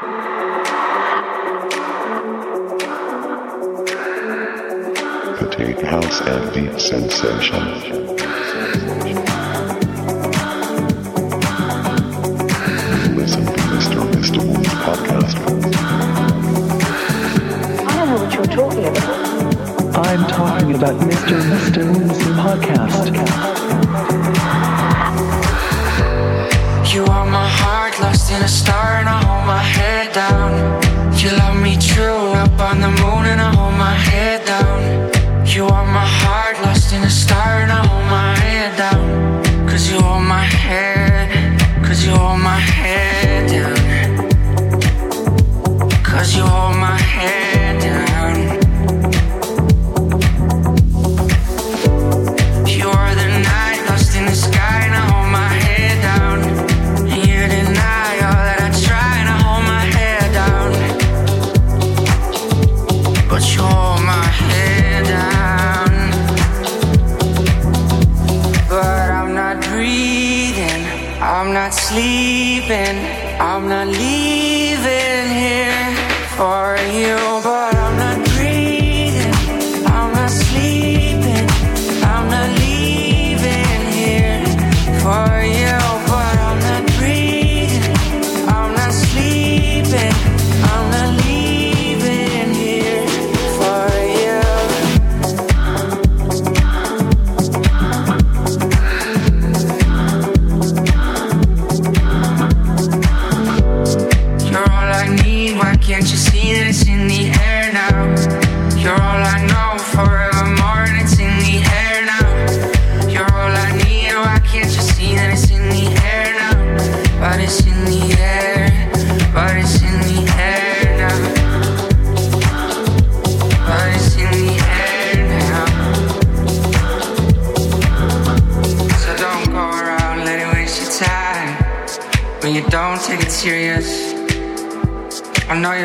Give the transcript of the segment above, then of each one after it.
Potato house and deep sensation. Listen to Mr. Mr. Podcast. I don't know what you're talking about. I'm talking about Mr. Mr. Podcast. You are my heart lost in a star my head.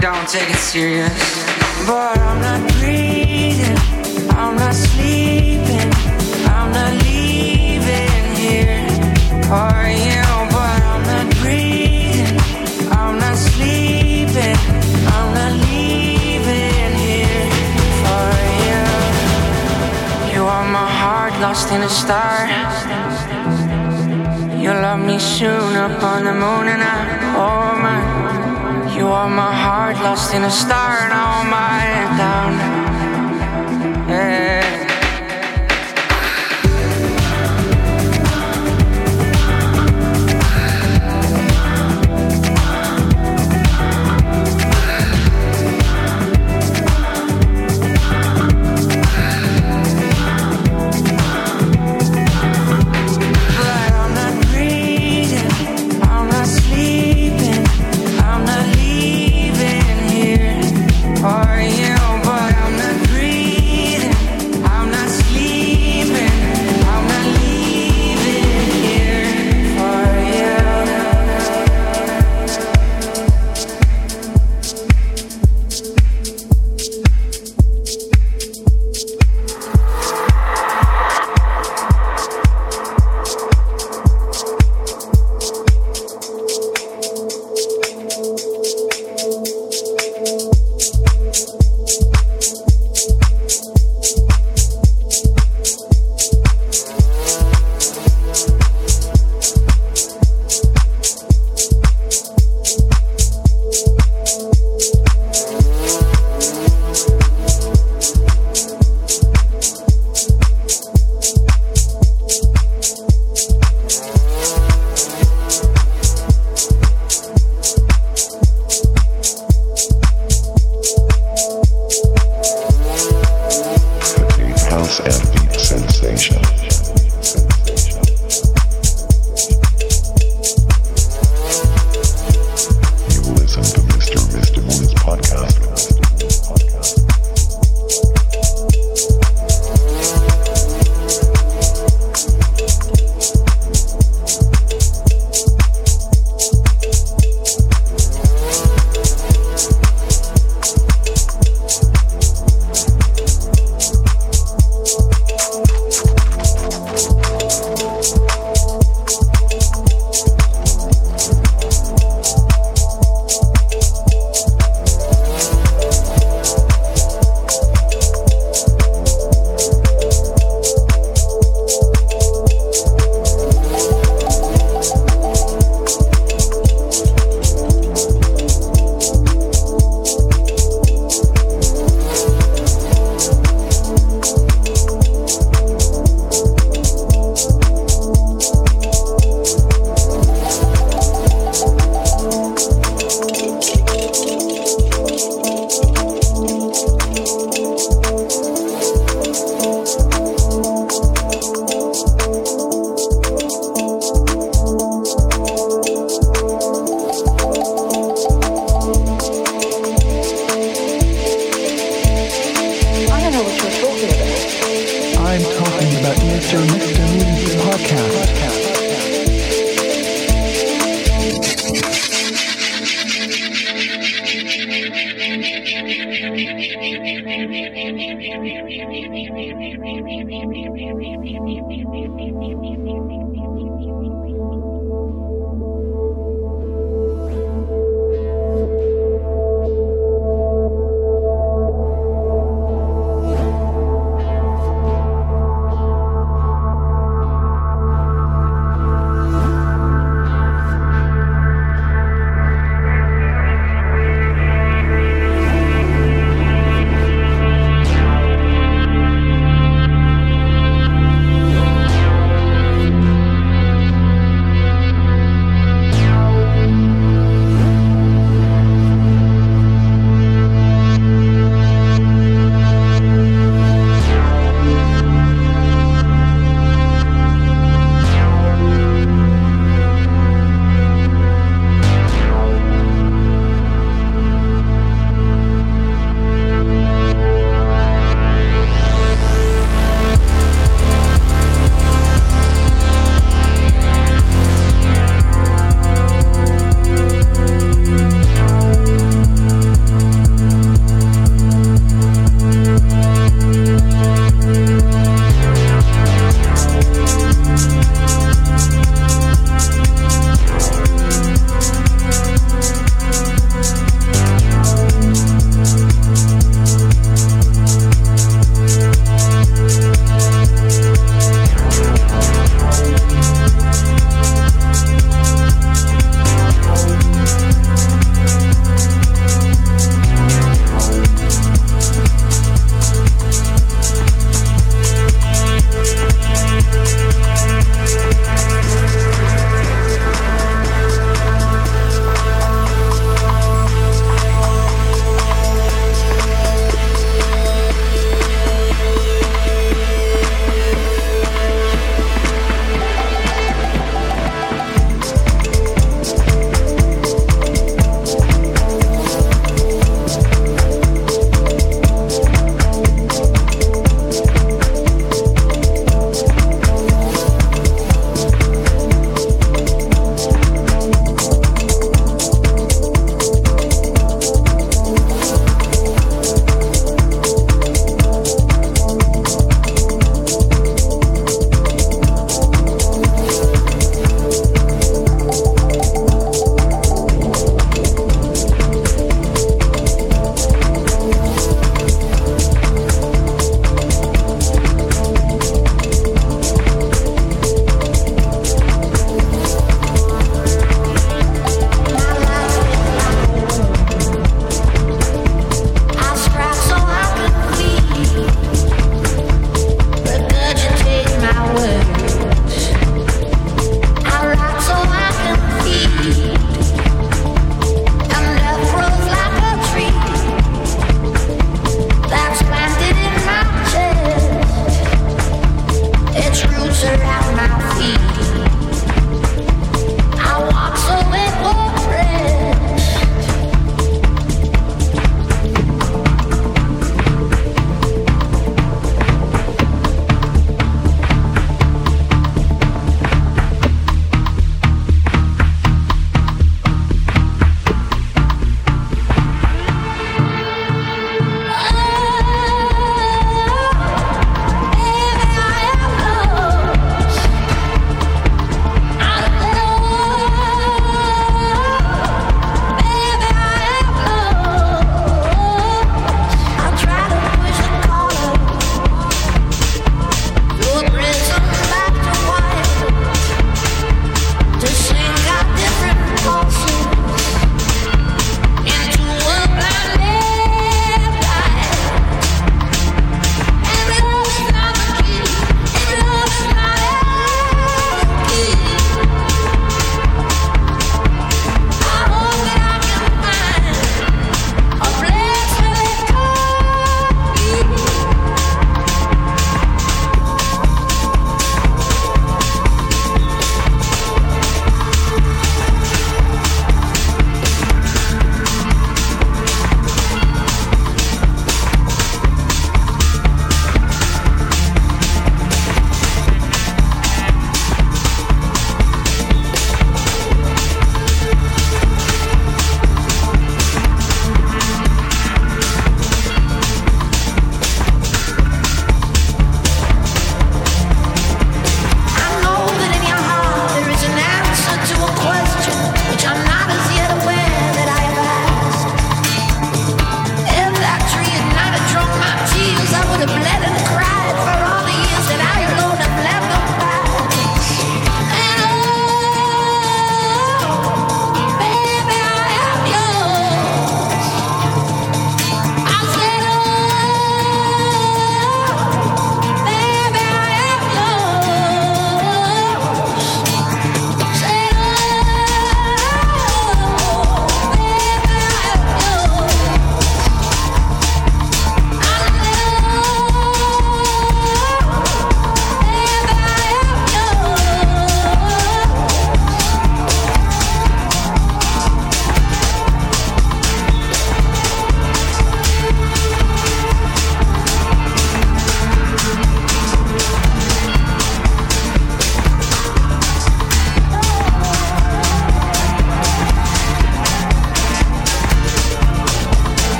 don't take it serious. But I'm not breathing, I'm not sleeping, I'm not leaving here. Are you? But I'm not breathing, I'm not sleeping, I'm not leaving here. For you, you are my heart lost in a star. You love me soon upon the moon and I, oh my you are my heart lost in a star, and all my down. Yeah.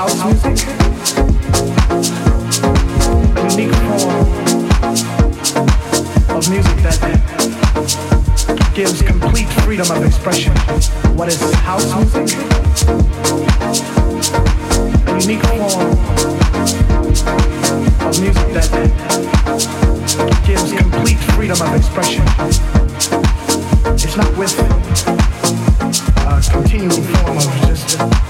house music, unique form of music that gives complete freedom of expression. What is house music? unique form of music that gives complete freedom of expression. It's not with a continual form of just.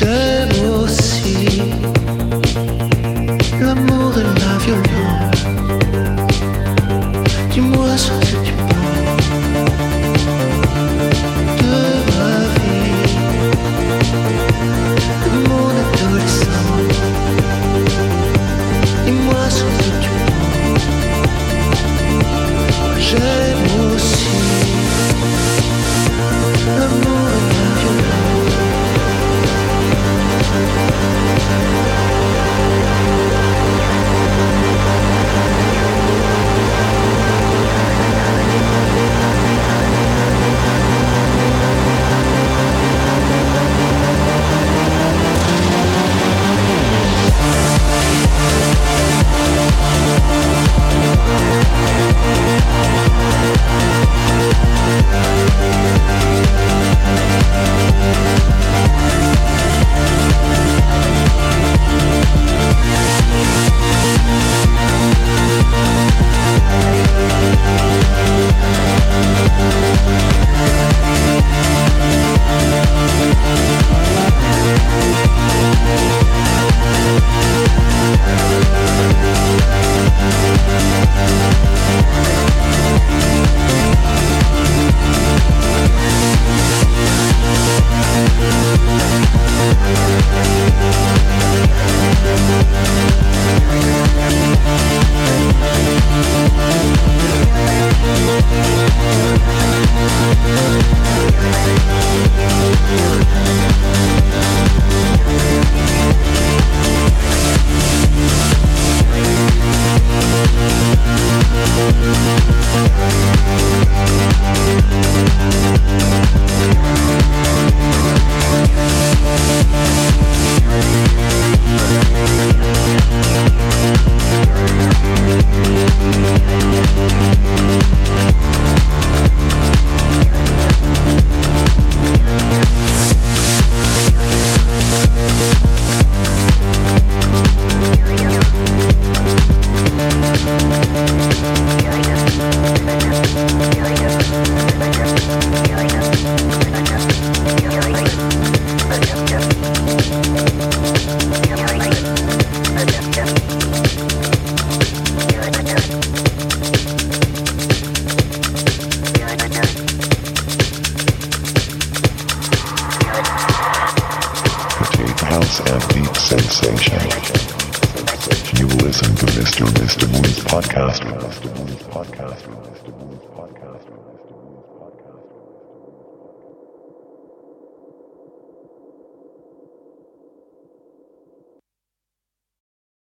house